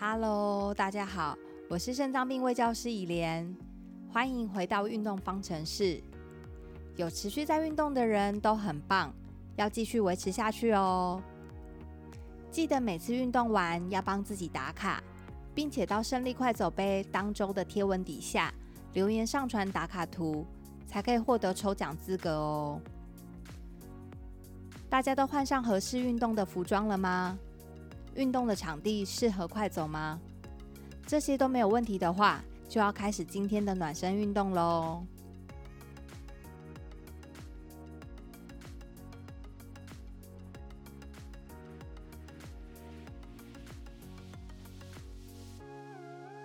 Hello，大家好，我是肾脏病卫教师以莲，欢迎回到运动方程式。有持续在运动的人都很棒，要继续维持下去哦。记得每次运动完要帮自己打卡，并且到胜利快走杯当周的贴文底下留言上传打卡图，才可以获得抽奖资格哦。大家都换上合适运动的服装了吗？运动的场地适合快走吗？这些都没有问题的话，就要开始今天的暖身运动喽。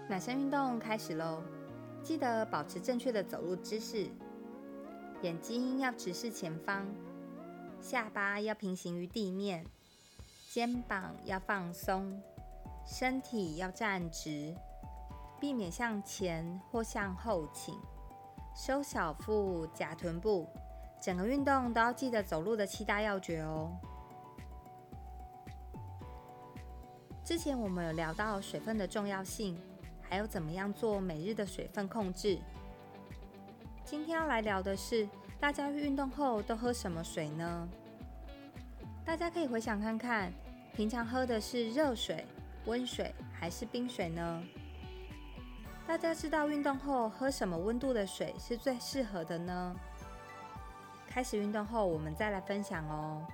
暖身运动开始喽！记得保持正确的走路姿势，眼睛要直视前方，下巴要平行于地面。肩膀要放松，身体要站直，避免向前或向后倾，收小腹、夹臀部。整个运动都要记得走路的七大要诀哦。之前我们有聊到水分的重要性，还有怎么样做每日的水分控制。今天要来聊的是，大家运动后都喝什么水呢？大家可以回想看看，平常喝的是热水、温水还是冰水呢？大家知道运动后喝什么温度的水是最适合的呢？开始运动后，我们再来分享哦。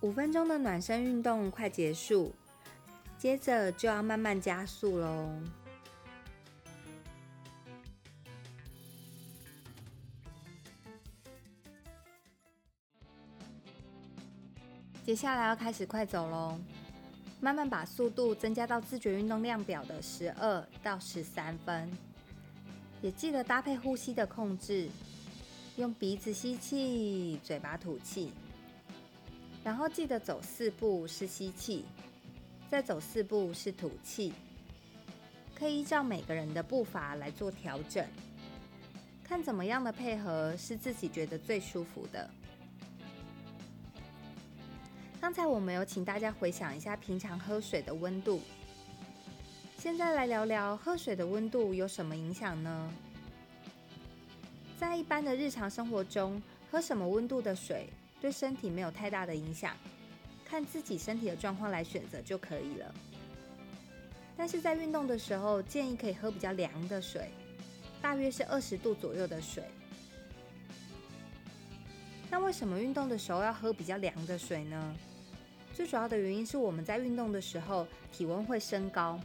五分钟的暖身运动快结束，接着就要慢慢加速喽。接下来要开始快走喽，慢慢把速度增加到自觉运动量表的十二到十三分，也记得搭配呼吸的控制，用鼻子吸气，嘴巴吐气，然后记得走四步是吸气，再走四步是吐气，可以依照每个人的步伐来做调整，看怎么样的配合是自己觉得最舒服的。刚才我们有请大家回想一下平常喝水的温度，现在来聊聊喝水的温度有什么影响呢？在一般的日常生活中，喝什么温度的水对身体没有太大的影响，看自己身体的状况来选择就可以了。但是在运动的时候，建议可以喝比较凉的水，大约是二十度左右的水。那为什么运动的时候要喝比较凉的水呢？最主要的原因是我们在运动的时候体温会升高，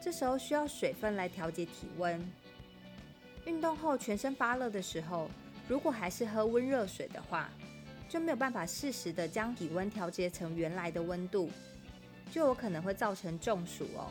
这时候需要水分来调节体温。运动后全身发热的时候，如果还是喝温热水的话，就没有办法适时的将体温调节成原来的温度，就有可能会造成中暑哦。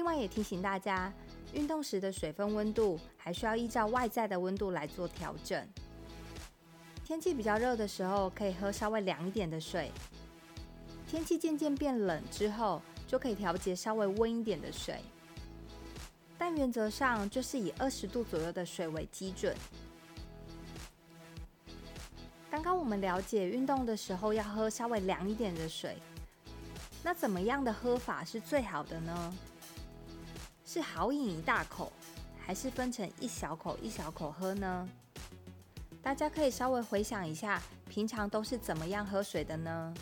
另外也提醒大家，运动时的水分温度还需要依照外在的温度来做调整。天气比较热的时候，可以喝稍微凉一点的水；天气渐渐变冷之后，就可以调节稍微温一点的水。但原则上就是以二十度左右的水为基准。刚刚我们了解运动的时候要喝稍微凉一点的水，那怎么样的喝法是最好的呢？是豪饮一大口，还是分成一小口一小口喝呢？大家可以稍微回想一下，平常都是怎么样喝水的呢？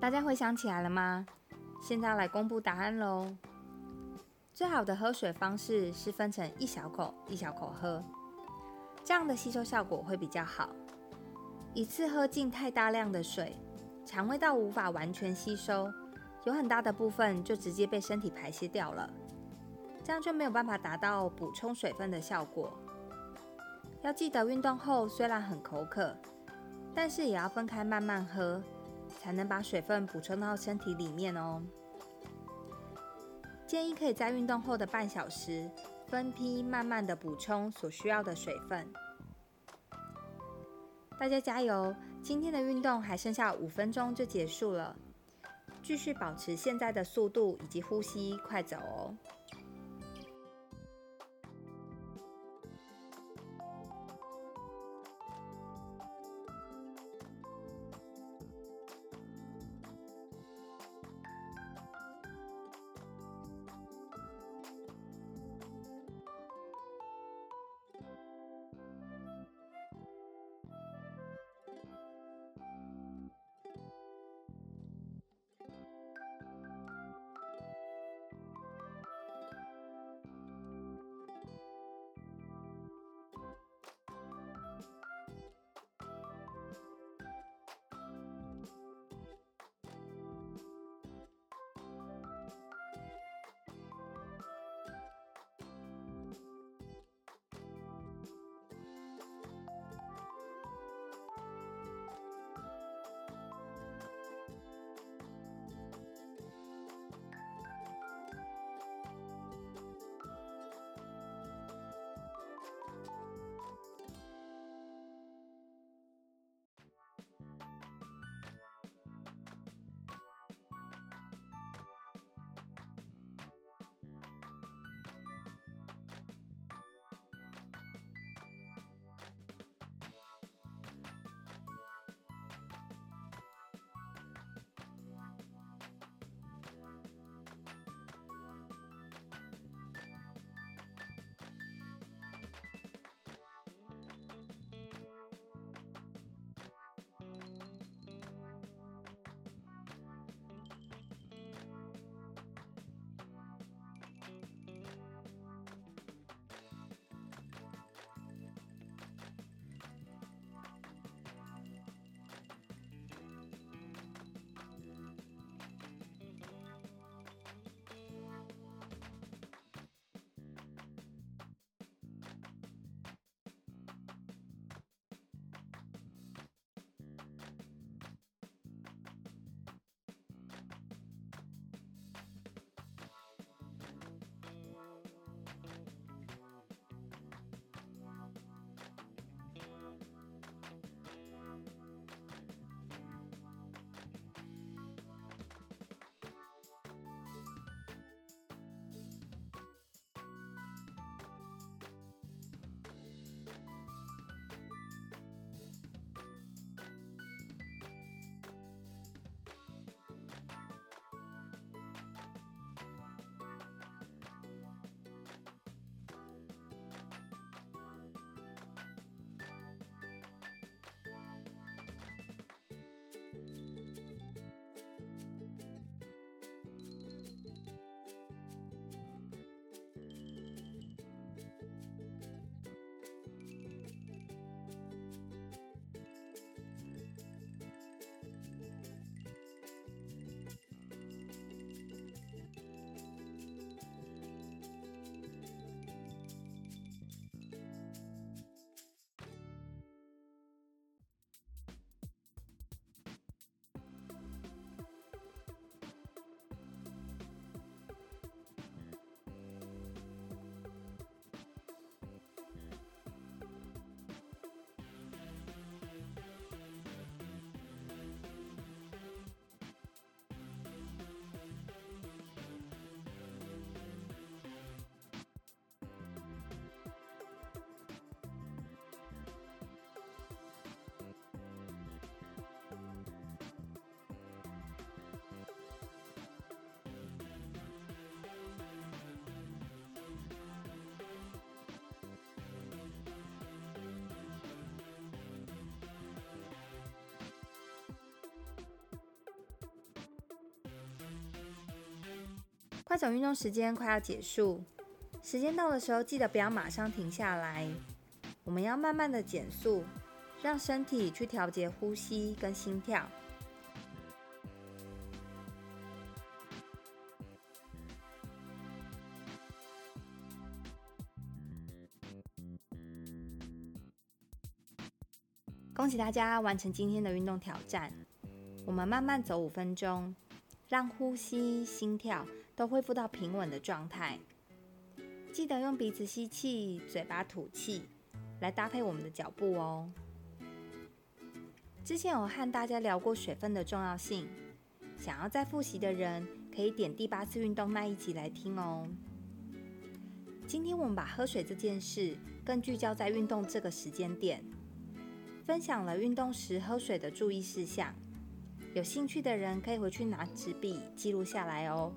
大家回想起来了吗？现在来公布答案喽。最好的喝水方式是分成一小口一小口喝，这样的吸收效果会比较好。一次喝进太大量的水，肠胃道无法完全吸收，有很大的部分就直接被身体排泄掉了，这样就没有办法达到补充水分的效果。要记得运动后虽然很口渴，但是也要分开慢慢喝。才能把水分补充到身体里面哦。建议可以在运动后的半小时分批慢慢的补充所需要的水分。大家加油！今天的运动还剩下五分钟就结束了，继续保持现在的速度以及呼吸，快走哦。快走运动时间快要结束，时间到的时候记得不要马上停下来，我们要慢慢的减速，让身体去调节呼吸跟心跳。恭喜大家完成今天的运动挑战。我们慢慢走五分钟，让呼吸、心跳都恢复到平稳的状态。记得用鼻子吸气，嘴巴吐气，来搭配我们的脚步哦。之前有和大家聊过水分的重要性，想要再复习的人可以点第八次运动那一集来听哦。今天我们把喝水这件事更聚焦在运动这个时间点。分享了运动时喝水的注意事项，有兴趣的人可以回去拿纸笔记录下来哦。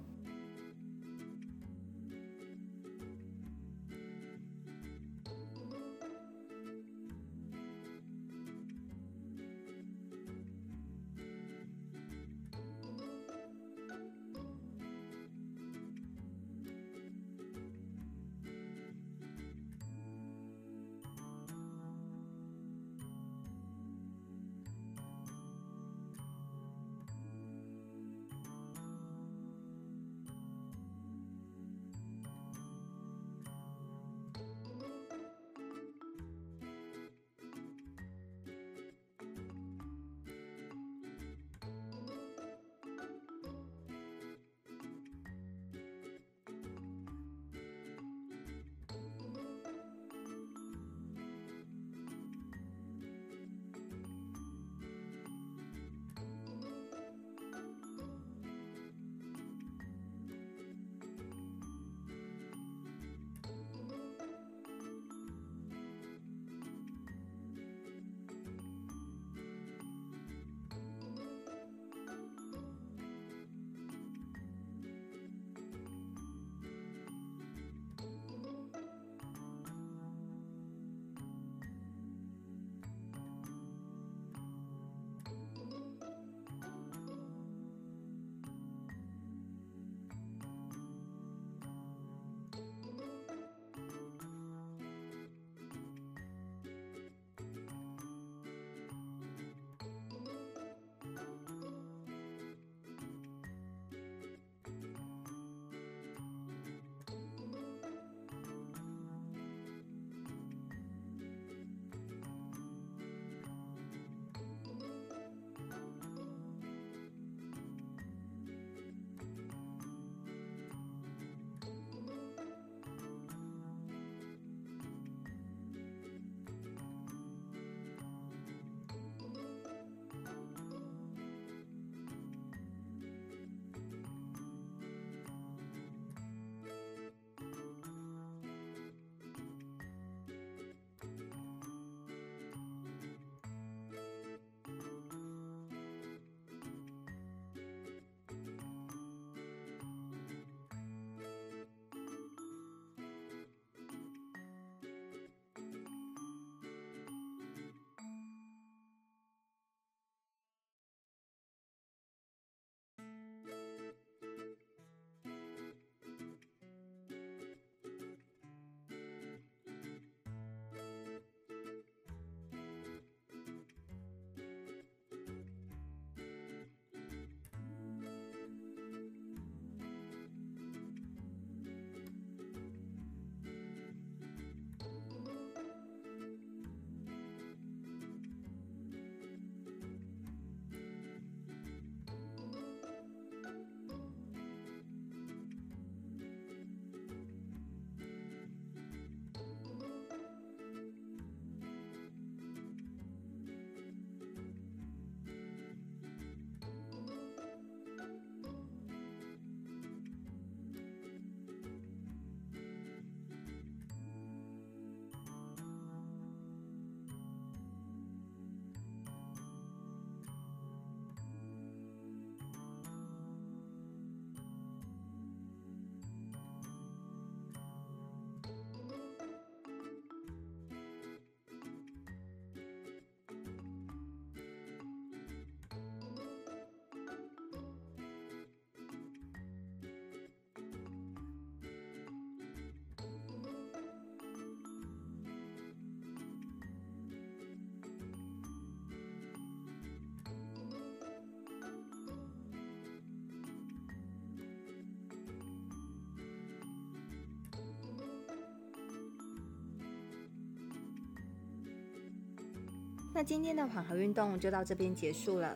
那今天的缓和运动就到这边结束了。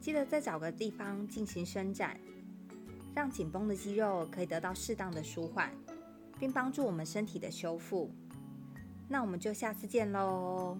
记得再找个地方进行伸展，让紧绷的肌肉可以得到适当的舒缓，并帮助我们身体的修复。那我们就下次见喽。